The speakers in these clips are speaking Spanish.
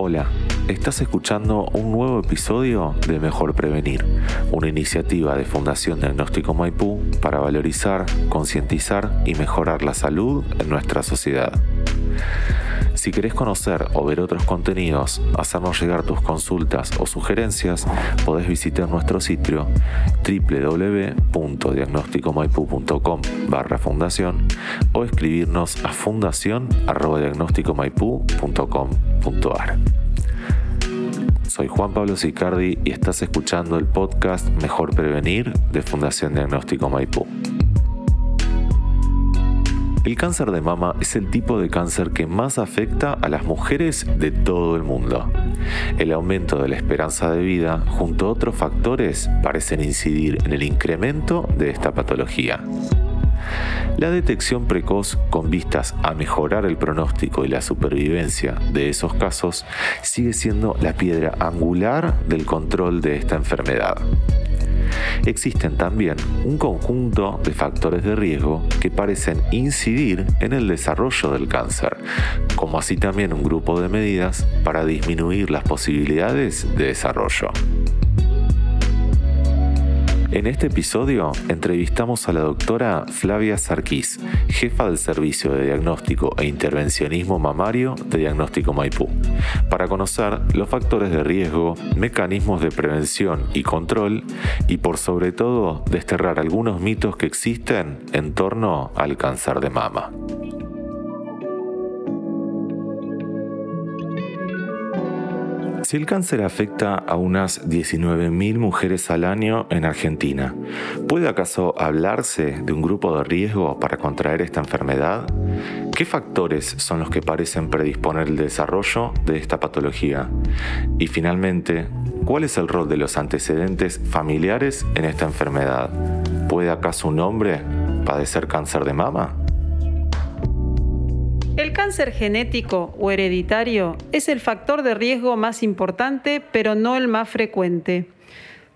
Hola, estás escuchando un nuevo episodio de Mejor Prevenir, una iniciativa de Fundación Diagnóstico Maipú para valorizar, concientizar y mejorar la salud en nuestra sociedad. Si querés conocer o ver otros contenidos, hacernos llegar tus consultas o sugerencias, podés visitar nuestro sitio www.diagnosticomaipu.com barra fundación o escribirnos a Soy Juan Pablo Sicardi y estás escuchando el podcast Mejor Prevenir de Fundación Diagnóstico Maipú. El cáncer de mama es el tipo de cáncer que más afecta a las mujeres de todo el mundo. El aumento de la esperanza de vida junto a otros factores parecen incidir en el incremento de esta patología. La detección precoz con vistas a mejorar el pronóstico y la supervivencia de esos casos sigue siendo la piedra angular del control de esta enfermedad. Existen también un conjunto de factores de riesgo que parecen incidir en el desarrollo del cáncer, como así también un grupo de medidas para disminuir las posibilidades de desarrollo. En este episodio entrevistamos a la doctora Flavia Sarquís, jefa del Servicio de Diagnóstico e Intervencionismo Mamario de Diagnóstico Maipú, para conocer los factores de riesgo, mecanismos de prevención y control y por sobre todo desterrar algunos mitos que existen en torno al cáncer de mama. Si el cáncer afecta a unas 19.000 mujeres al año en Argentina, ¿puede acaso hablarse de un grupo de riesgo para contraer esta enfermedad? ¿Qué factores son los que parecen predisponer el desarrollo de esta patología? Y finalmente, ¿cuál es el rol de los antecedentes familiares en esta enfermedad? ¿Puede acaso un hombre padecer cáncer de mama? El cáncer genético o hereditario es el factor de riesgo más importante, pero no el más frecuente.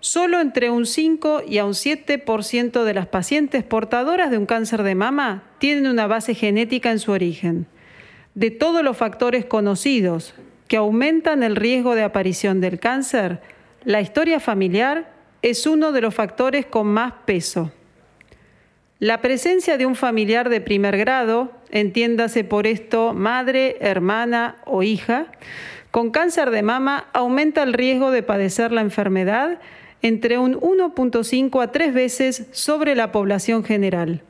Solo entre un 5 y a un 7% de las pacientes portadoras de un cáncer de mama tienen una base genética en su origen. De todos los factores conocidos que aumentan el riesgo de aparición del cáncer, la historia familiar es uno de los factores con más peso. La presencia de un familiar de primer grado, entiéndase por esto madre, hermana o hija, con cáncer de mama aumenta el riesgo de padecer la enfermedad entre un 1.5 a 3 veces sobre la población general.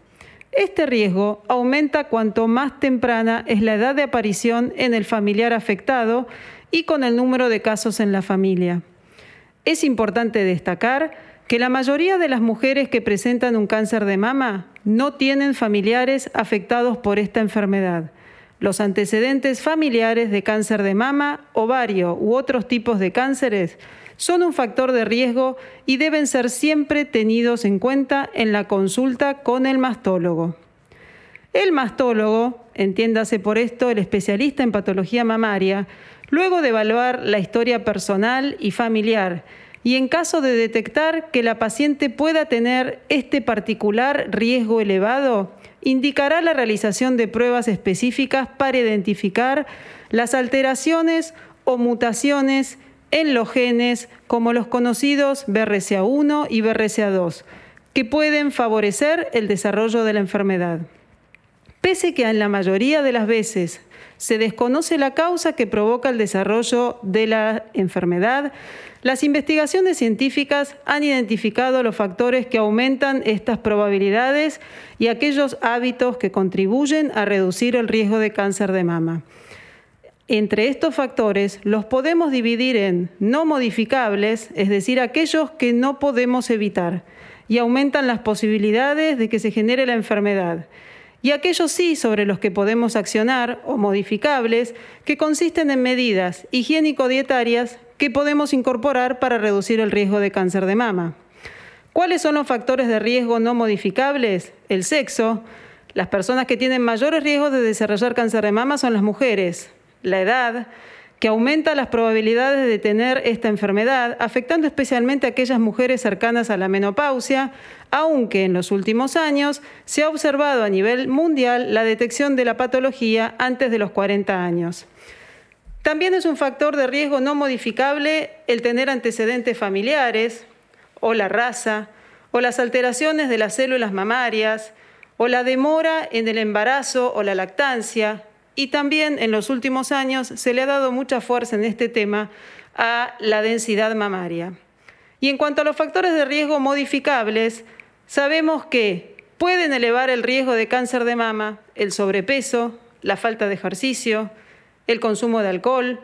Este riesgo aumenta cuanto más temprana es la edad de aparición en el familiar afectado y con el número de casos en la familia. Es importante destacar que la mayoría de las mujeres que presentan un cáncer de mama no tienen familiares afectados por esta enfermedad. Los antecedentes familiares de cáncer de mama, ovario u otros tipos de cánceres son un factor de riesgo y deben ser siempre tenidos en cuenta en la consulta con el mastólogo. El mastólogo, entiéndase por esto el especialista en patología mamaria, luego de evaluar la historia personal y familiar y en caso de detectar que la paciente pueda tener este particular riesgo elevado, indicará la realización de pruebas específicas para identificar las alteraciones o mutaciones en los genes como los conocidos BRCA1 y BRCA2, que pueden favorecer el desarrollo de la enfermedad. Pese que en la mayoría de las veces se desconoce la causa que provoca el desarrollo de la enfermedad, las investigaciones científicas han identificado los factores que aumentan estas probabilidades y aquellos hábitos que contribuyen a reducir el riesgo de cáncer de mama. Entre estos factores los podemos dividir en no modificables, es decir, aquellos que no podemos evitar y aumentan las posibilidades de que se genere la enfermedad y aquellos sí sobre los que podemos accionar o modificables, que consisten en medidas higiénico-dietarias que podemos incorporar para reducir el riesgo de cáncer de mama. ¿Cuáles son los factores de riesgo no modificables? El sexo. Las personas que tienen mayores riesgos de desarrollar cáncer de mama son las mujeres. La edad, que aumenta las probabilidades de tener esta enfermedad, afectando especialmente a aquellas mujeres cercanas a la menopausia, aunque en los últimos años se ha observado a nivel mundial la detección de la patología antes de los 40 años. También es un factor de riesgo no modificable el tener antecedentes familiares, o la raza, o las alteraciones de las células mamarias, o la demora en el embarazo o la lactancia. Y también en los últimos años se le ha dado mucha fuerza en este tema a la densidad mamaria. Y en cuanto a los factores de riesgo modificables, sabemos que pueden elevar el riesgo de cáncer de mama el sobrepeso, la falta de ejercicio, el consumo de alcohol,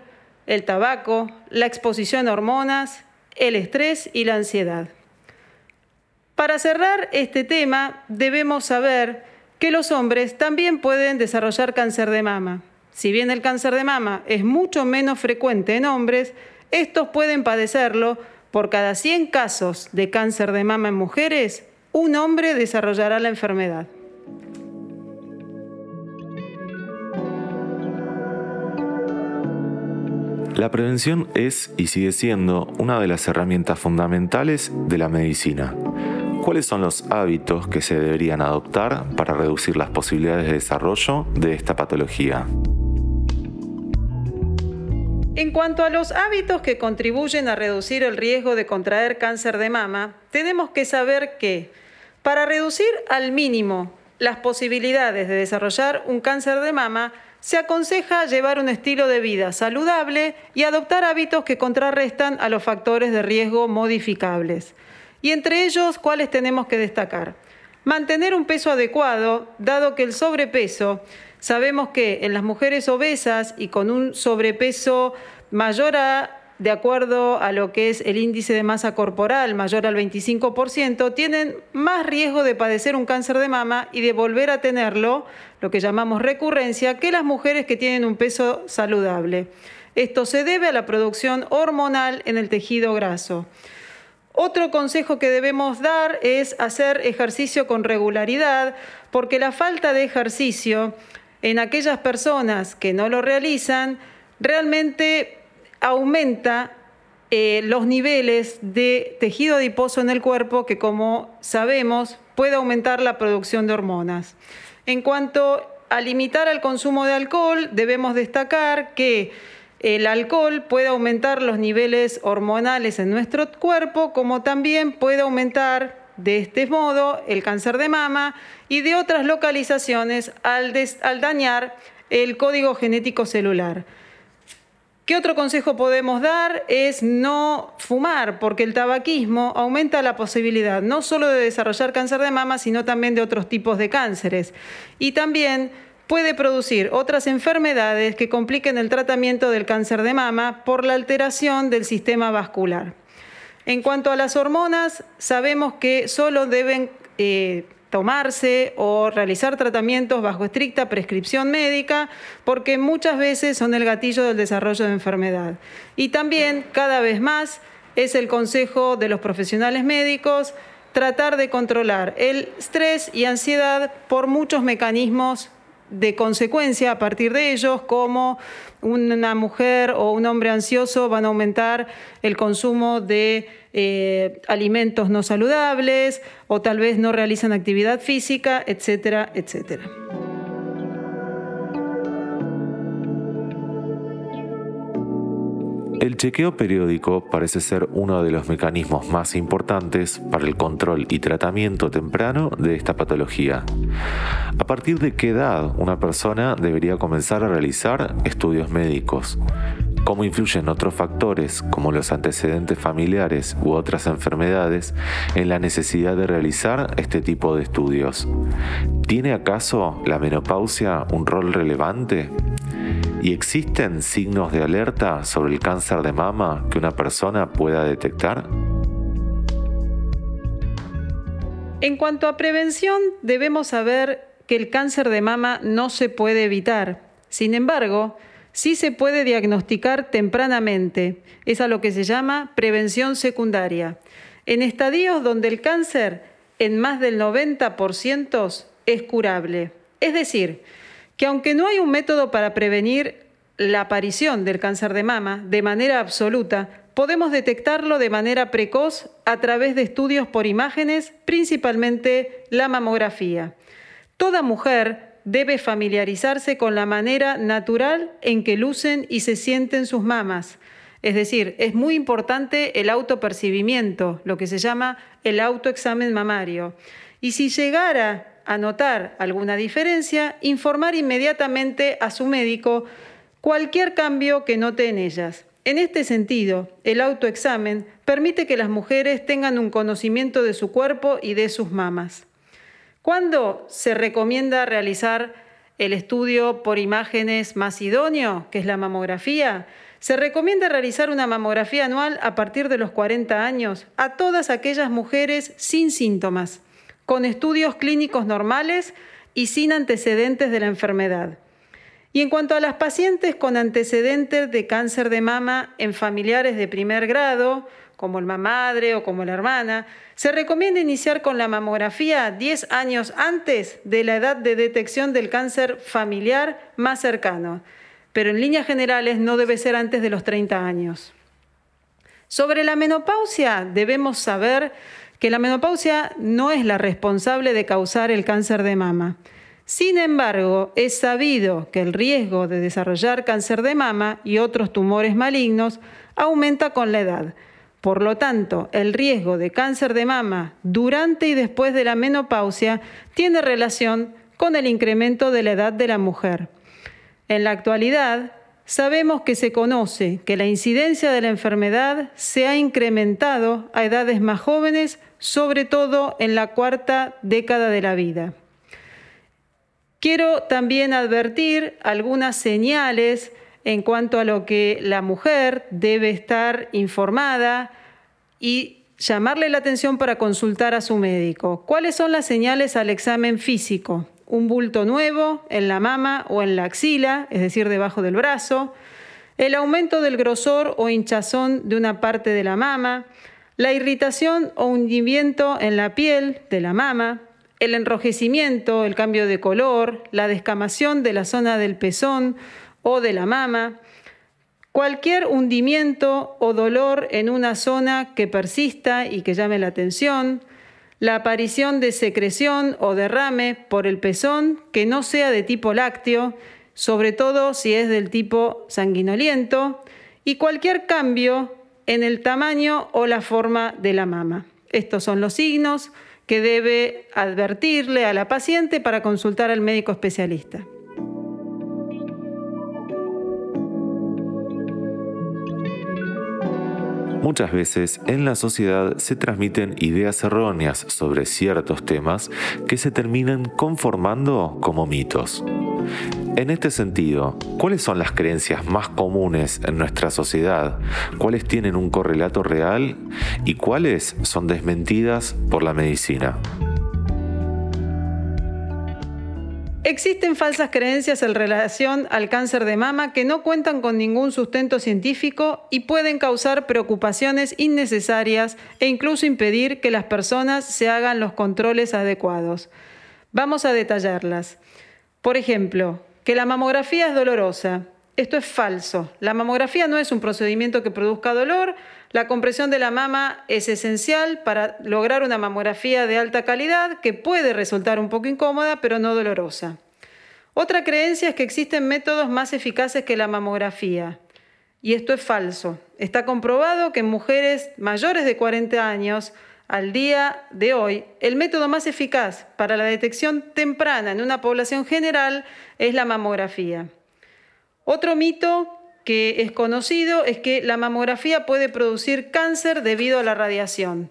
el tabaco, la exposición a hormonas, el estrés y la ansiedad. Para cerrar este tema, debemos saber que los hombres también pueden desarrollar cáncer de mama. Si bien el cáncer de mama es mucho menos frecuente en hombres, estos pueden padecerlo. Por cada 100 casos de cáncer de mama en mujeres, un hombre desarrollará la enfermedad. La prevención es y sigue siendo una de las herramientas fundamentales de la medicina. ¿Cuáles son los hábitos que se deberían adoptar para reducir las posibilidades de desarrollo de esta patología? En cuanto a los hábitos que contribuyen a reducir el riesgo de contraer cáncer de mama, tenemos que saber que para reducir al mínimo las posibilidades de desarrollar un cáncer de mama, se aconseja llevar un estilo de vida saludable y adoptar hábitos que contrarrestan a los factores de riesgo modificables. Y entre ellos, ¿cuáles tenemos que destacar? Mantener un peso adecuado, dado que el sobrepeso Sabemos que en las mujeres obesas y con un sobrepeso mayor a de acuerdo a lo que es el índice de masa corporal mayor al 25%, tienen más riesgo de padecer un cáncer de mama y de volver a tenerlo, lo que llamamos recurrencia, que las mujeres que tienen un peso saludable. Esto se debe a la producción hormonal en el tejido graso. Otro consejo que debemos dar es hacer ejercicio con regularidad, porque la falta de ejercicio en aquellas personas que no lo realizan, realmente aumenta eh, los niveles de tejido adiposo en el cuerpo que, como sabemos, puede aumentar la producción de hormonas. En cuanto a limitar el consumo de alcohol, debemos destacar que el alcohol puede aumentar los niveles hormonales en nuestro cuerpo, como también puede aumentar de este modo el cáncer de mama y de otras localizaciones al, dañar el código genético celular. ¿Qué otro consejo podemos dar? Es no fumar, porque el tabaquismo aumenta la posibilidad no solo de desarrollar cáncer de mama, sino también de otros tipos de cánceres. Y también puede producir otras enfermedades que compliquen el tratamiento del cáncer de mama por la alteración del sistema vascular. En cuanto a las hormonas, sabemos que solo deben eh, tomarse o realizar tratamientos bajo estricta prescripción médica porque muchas veces son el gatillo del desarrollo de enfermedad. Y también, cada vez más, es el consejo de los profesionales médicos tratar de controlar el estrés y ansiedad por muchos mecanismos de consecuencia a partir de ellos, como una mujer o un hombre ansioso van a aumentar el consumo de eh, alimentos no saludables o tal vez no realizan actividad física, etcétera, etcétera. El chequeo periódico parece ser uno de los mecanismos más importantes para el control y tratamiento temprano de esta patología. ¿A partir de qué edad una persona debería comenzar a realizar estudios médicos? ¿Cómo influyen otros factores como los antecedentes familiares u otras enfermedades en la necesidad de realizar este tipo de estudios? ¿Tiene acaso la menopausia un rol relevante? ¿Y existen signos de alerta sobre el cáncer de mama que una persona pueda detectar? En cuanto a prevención, debemos saber que el cáncer de mama no se puede evitar. Sin embargo, sí se puede diagnosticar tempranamente. Es a lo que se llama prevención secundaria. En estadios donde el cáncer en más del 90% es curable. Es decir, que aunque no hay un método para prevenir la aparición del cáncer de mama de manera absoluta, podemos detectarlo de manera precoz a través de estudios por imágenes, principalmente la mamografía. Toda mujer debe familiarizarse con la manera natural en que lucen y se sienten sus mamas. Es decir, es muy importante el autopercibimiento, lo que se llama el autoexamen mamario. Y si llegara a notar alguna diferencia, informar inmediatamente a su médico cualquier cambio que note en ellas. En este sentido, el autoexamen permite que las mujeres tengan un conocimiento de su cuerpo y de sus mamas. ¿Cuándo se recomienda realizar el estudio por imágenes más idóneo, que es la mamografía? Se recomienda realizar una mamografía anual a partir de los 40 años a todas aquellas mujeres sin síntomas, con estudios clínicos normales y sin antecedentes de la enfermedad. Y en cuanto a las pacientes con antecedentes de cáncer de mama en familiares de primer grado, como el madre o como la hermana, se recomienda iniciar con la mamografía 10 años antes de la edad de detección del cáncer familiar más cercano, pero en líneas generales no debe ser antes de los 30 años. Sobre la menopausia debemos saber que la menopausia no es la responsable de causar el cáncer de mama. Sin embargo, es sabido que el riesgo de desarrollar cáncer de mama y otros tumores malignos aumenta con la edad. Por lo tanto, el riesgo de cáncer de mama durante y después de la menopausia tiene relación con el incremento de la edad de la mujer. En la actualidad, sabemos que se conoce que la incidencia de la enfermedad se ha incrementado a edades más jóvenes, sobre todo en la cuarta década de la vida. Quiero también advertir algunas señales en cuanto a lo que la mujer debe estar informada y llamarle la atención para consultar a su médico. ¿Cuáles son las señales al examen físico? Un bulto nuevo en la mama o en la axila, es decir, debajo del brazo, el aumento del grosor o hinchazón de una parte de la mama, la irritación o hundimiento en la piel de la mama, el enrojecimiento, el cambio de color, la descamación de la zona del pezón o de la mama, cualquier hundimiento o dolor en una zona que persista y que llame la atención, la aparición de secreción o derrame por el pezón que no sea de tipo lácteo, sobre todo si es del tipo sanguinoliento, y cualquier cambio en el tamaño o la forma de la mama. Estos son los signos que debe advertirle a la paciente para consultar al médico especialista. Muchas veces en la sociedad se transmiten ideas erróneas sobre ciertos temas que se terminan conformando como mitos. En este sentido, ¿cuáles son las creencias más comunes en nuestra sociedad? ¿Cuáles tienen un correlato real y cuáles son desmentidas por la medicina? Existen falsas creencias en relación al cáncer de mama que no cuentan con ningún sustento científico y pueden causar preocupaciones innecesarias e incluso impedir que las personas se hagan los controles adecuados. Vamos a detallarlas. Por ejemplo, que la mamografía es dolorosa. Esto es falso. La mamografía no es un procedimiento que produzca dolor. La compresión de la mama es esencial para lograr una mamografía de alta calidad que puede resultar un poco incómoda, pero no dolorosa. Otra creencia es que existen métodos más eficaces que la mamografía. Y esto es falso. Está comprobado que en mujeres mayores de 40 años al día de hoy, el método más eficaz para la detección temprana en una población general es la mamografía. Otro mito que es conocido es que la mamografía puede producir cáncer debido a la radiación.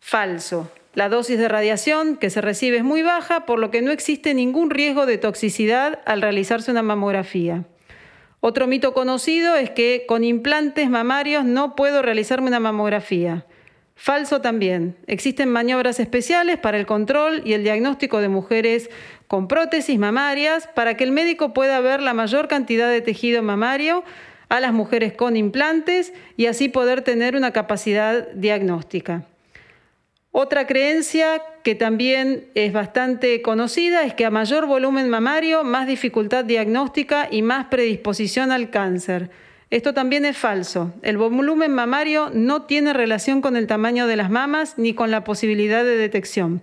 Falso. La dosis de radiación que se recibe es muy baja, por lo que no existe ningún riesgo de toxicidad al realizarse una mamografía. Otro mito conocido es que con implantes mamarios no puedo realizarme una mamografía. Falso también. Existen maniobras especiales para el control y el diagnóstico de mujeres con prótesis mamarias para que el médico pueda ver la mayor cantidad de tejido mamario a las mujeres con implantes y así poder tener una capacidad diagnóstica. Otra creencia que también es bastante conocida es que a mayor volumen mamario, más dificultad diagnóstica y más predisposición al cáncer. Esto también es falso. El volumen mamario no tiene relación con el tamaño de las mamas ni con la posibilidad de detección.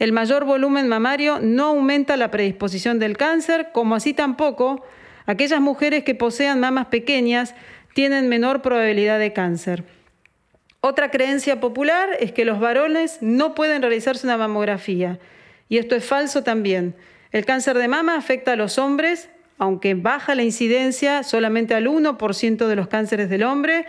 El mayor volumen mamario no aumenta la predisposición del cáncer, como así tampoco aquellas mujeres que posean mamas pequeñas tienen menor probabilidad de cáncer. Otra creencia popular es que los varones no pueden realizarse una mamografía, y esto es falso también. El cáncer de mama afecta a los hombres, aunque baja la incidencia solamente al 1% de los cánceres del hombre.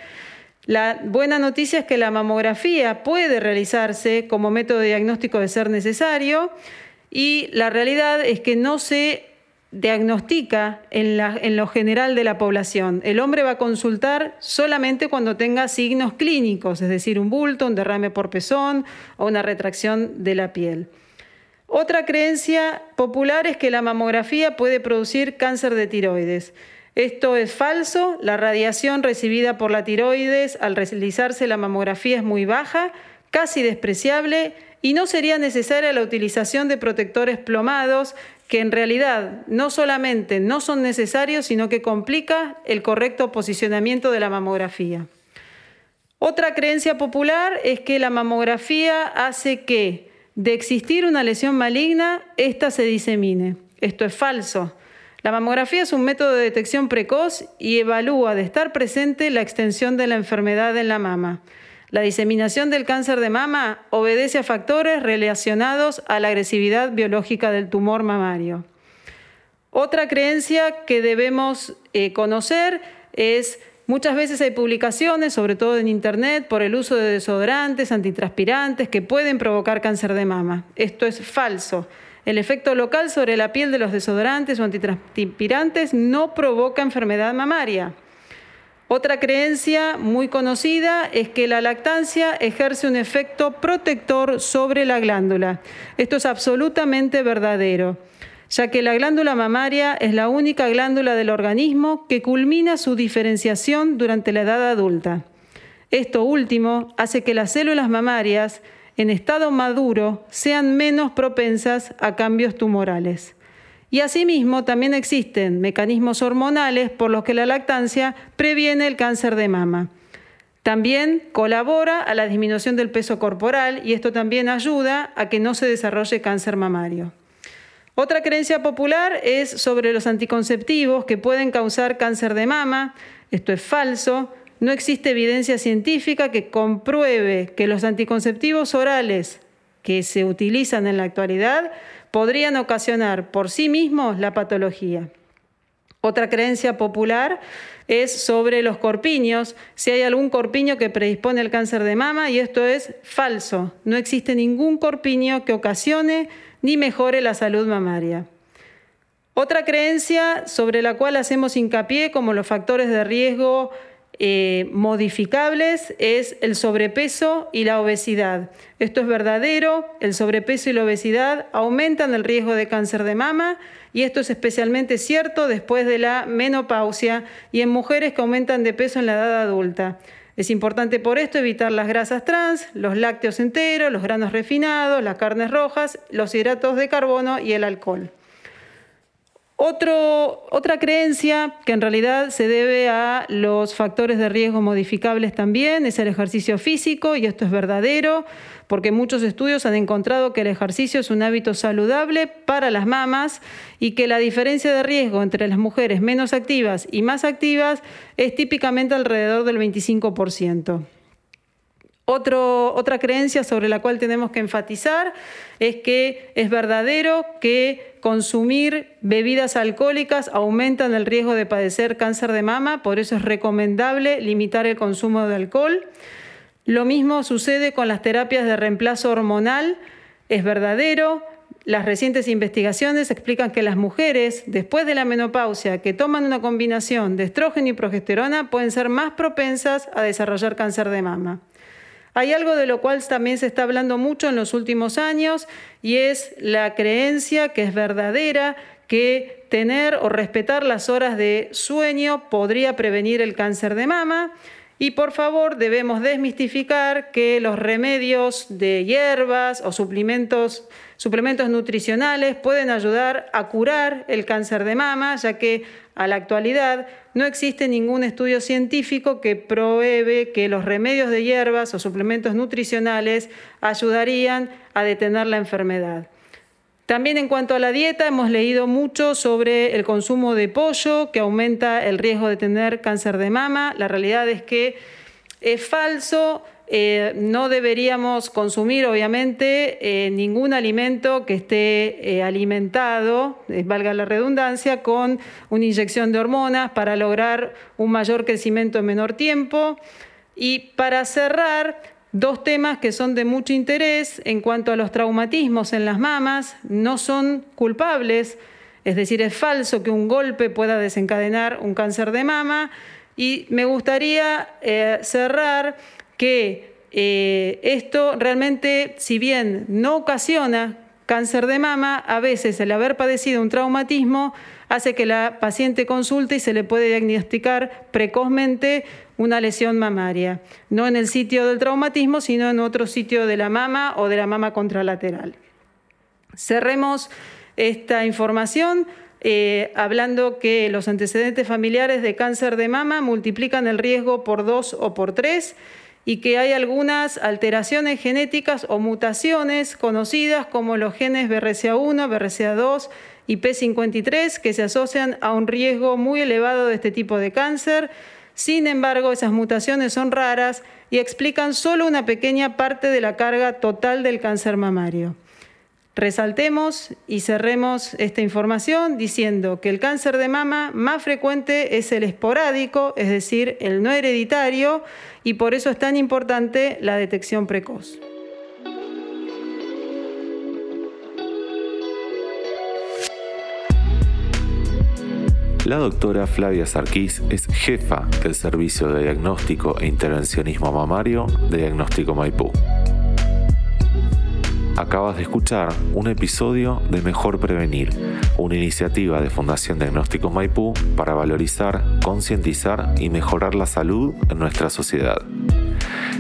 La buena noticia es que la mamografía puede realizarse como método de diagnóstico de ser necesario y la realidad es que no se diagnostica en, lo general de la población. El hombre va a consultar solamente cuando tenga signos clínicos, es decir, un bulto, un derrame por pezón o una retracción de la piel. Otra creencia popular es que la mamografía puede producir cáncer de tiroides. Esto es falso, la radiación recibida por la tiroides al realizarse la mamografía es muy baja, casi despreciable y no sería necesaria la utilización de protectores plomados que en realidad no solamente no son necesarios, sino que complica el correcto posicionamiento de la mamografía. Otra creencia popular es que la mamografía hace que de existir una lesión maligna, ésta se disemine. Esto es falso. La mamografía es un método de detección precoz y evalúa de estar presente la extensión de la enfermedad en la mama. La diseminación del cáncer de mama obedece a factores relacionados a la agresividad biológica del tumor mamario. Otra creencia que debemos eh, conocer es Muchas veces hay publicaciones, sobre todo en Internet, por el uso de desodorantes, antitranspirantes, que pueden provocar cáncer de mama. Esto es falso. El efecto local sobre la piel de los desodorantes o antitranspirantes no provoca enfermedad mamaria. Otra creencia muy conocida es que la lactancia ejerce un efecto protector sobre la glándula. Esto es absolutamente verdadero, ya que la glándula mamaria es la única glándula del organismo que culmina su diferenciación durante la edad adulta. Esto último hace que las células mamarias en estado maduro sean menos propensas a cambios tumorales. Y asimismo también existen mecanismos hormonales por los que la lactancia previene el cáncer de mama. También colabora a la disminución del peso corporal y esto también ayuda a que no se desarrolle cáncer mamario. Otra creencia popular es sobre los anticonceptivos que pueden causar cáncer de mama. Esto es falso. No existe evidencia científica que compruebe que los anticonceptivos orales que se utilizan en la actualidad podrían ocasionar por sí mismos la patología. Otra creencia popular es sobre los corpiños, si hay algún corpiño que predispone al cáncer de mama y esto es falso. No existe ningún corpiño que ocasione ni mejore la salud mamaria. Otra creencia sobre la cual hacemos hincapié como los factores de riesgo eh, modificables es el sobrepeso y la obesidad. Esto es verdadero, el sobrepeso y la obesidad aumentan el riesgo de cáncer de mama y esto es especialmente cierto después de la menopausia y en mujeres que aumentan de peso en la edad adulta. Es importante por esto evitar las grasas trans, los lácteos enteros, los granos refinados, las carnes rojas, los hidratos de carbono y el alcohol otra creencia que en realidad se debe a los factores de riesgo modificables también es el ejercicio físico y esto es verdadero porque muchos estudios han encontrado que el ejercicio es un hábito saludable para las mamas y que la diferencia de riesgo entre las mujeres menos activas y más activas es típicamente alrededor del 25% otra creencia sobre la cual tenemos que enfatizar es que es verdadero que consumir bebidas alcohólicas aumentan el riesgo de padecer cáncer de mama, por eso es recomendable limitar el consumo de alcohol. Lo mismo sucede con las terapias de reemplazo hormonal, es verdadero. Las recientes investigaciones explican que las mujeres, después de la menopausia, que toman una combinación de estrógeno y progesterona, pueden ser más propensas a desarrollar cáncer de mama. Hay algo de lo cual también se está hablando mucho en los últimos años y es la creencia que es verdadera que tener o respetar las horas de sueño podría prevenir el cáncer de mama. Y por favor, debemos desmistificar que los remedios de hierbas o suplementos, suplementos nutricionales pueden ayudar a curar el cáncer de mama, ya que a la actualidad no existe ningún estudio científico que pruebe que los remedios de hierbas o suplementos nutricionales ayudarían a detener la enfermedad. También en cuanto a la dieta, hemos leído mucho sobre el consumo de pollo, que aumenta el riesgo de tener cáncer de mama. La realidad es que es falso. Eh, no deberíamos consumir, obviamente, eh, ningún alimento que esté eh, alimentado, valga la redundancia, con una inyección de hormonas para lograr un mayor crecimiento en menor tiempo. Y para cerrar, Dos temas que son de mucho interés en cuanto a los traumatismos en las mamas, no son culpables, es decir, es falso que un golpe pueda desencadenar un cáncer de mama. Y me gustaría cerrar que eh, esto realmente, si bien no ocasiona cáncer de mama, a veces el haber padecido un traumatismo hace que la paciente consulte y se le puede diagnosticar precozmente una lesión mamaria, no en el sitio del traumatismo, sino en otro sitio de la mama o de la mama contralateral. Cerremos esta información eh, hablando que los antecedentes familiares de cáncer de mama multiplican el riesgo por dos o por tres y que hay algunas alteraciones genéticas o mutaciones conocidas como los genes BRCA1, BRCA2 y P53 que se asocian a un riesgo muy elevado de este tipo de cáncer sin embargo, esas mutaciones son raras y explican solo una pequeña parte de la carga total del cáncer mamario. Resaltemos y cerremos esta información diciendo que el cáncer de mama más frecuente es el esporádico, es decir, el no hereditario, y por eso es tan importante la detección precoz. La doctora Flavia Sarquís es jefa del Servicio de Diagnóstico e Intervencionismo Mamario de Diagnóstico Maipú. Acabas de escuchar un episodio de Mejor Prevenir, una iniciativa de Fundación Diagnóstico Maipú para valorizar, concientizar y mejorar la salud en nuestra sociedad.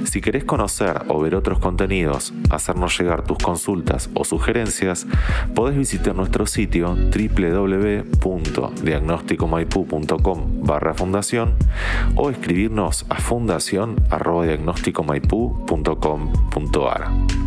Si querés conocer o ver otros contenidos, hacernos llegar tus consultas o sugerencias, podés visitar nuestro sitio www.diagnosticomaipu.com barra fundación o escribirnos a fundación.diagnosticomaipu.com.ar.